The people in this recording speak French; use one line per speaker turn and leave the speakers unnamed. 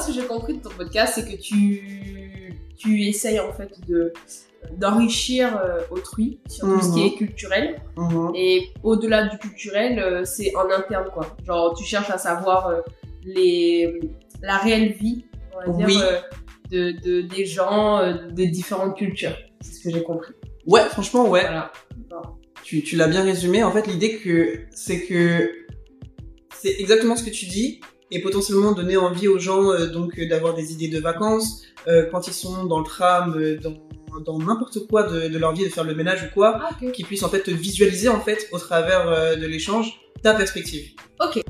ce que j'ai compris de ton podcast, c'est que tu, tu essayes en fait de d'enrichir euh, autrui sur tout ce qui
Mhm.
est culturel.
Mhm.
Et au-delà du culturel, euh, c'est en interne, quoi. Genre, tu cherches à savoir euh, les, la réelle vie, on va dire,
Oui.
de, de, des gens de différentes cultures. C'est ce que j'ai compris.
Ouais, franchement, ouais.
Voilà.
Tu, tu l'as bien résumé. En fait, l'idée que c'est que c'est exactement ce que tu dis et potentiellement donner envie aux gens euh, donc euh, d'avoir des idées de vacances euh, quand ils sont dans le tram, dans dans n'importe quoi de, de leur vie, de faire le ménage ou quoi,
Ah, ok.
qu'ils puissent en fait te visualiser en fait au travers de l'échange ta perspective.
Ok.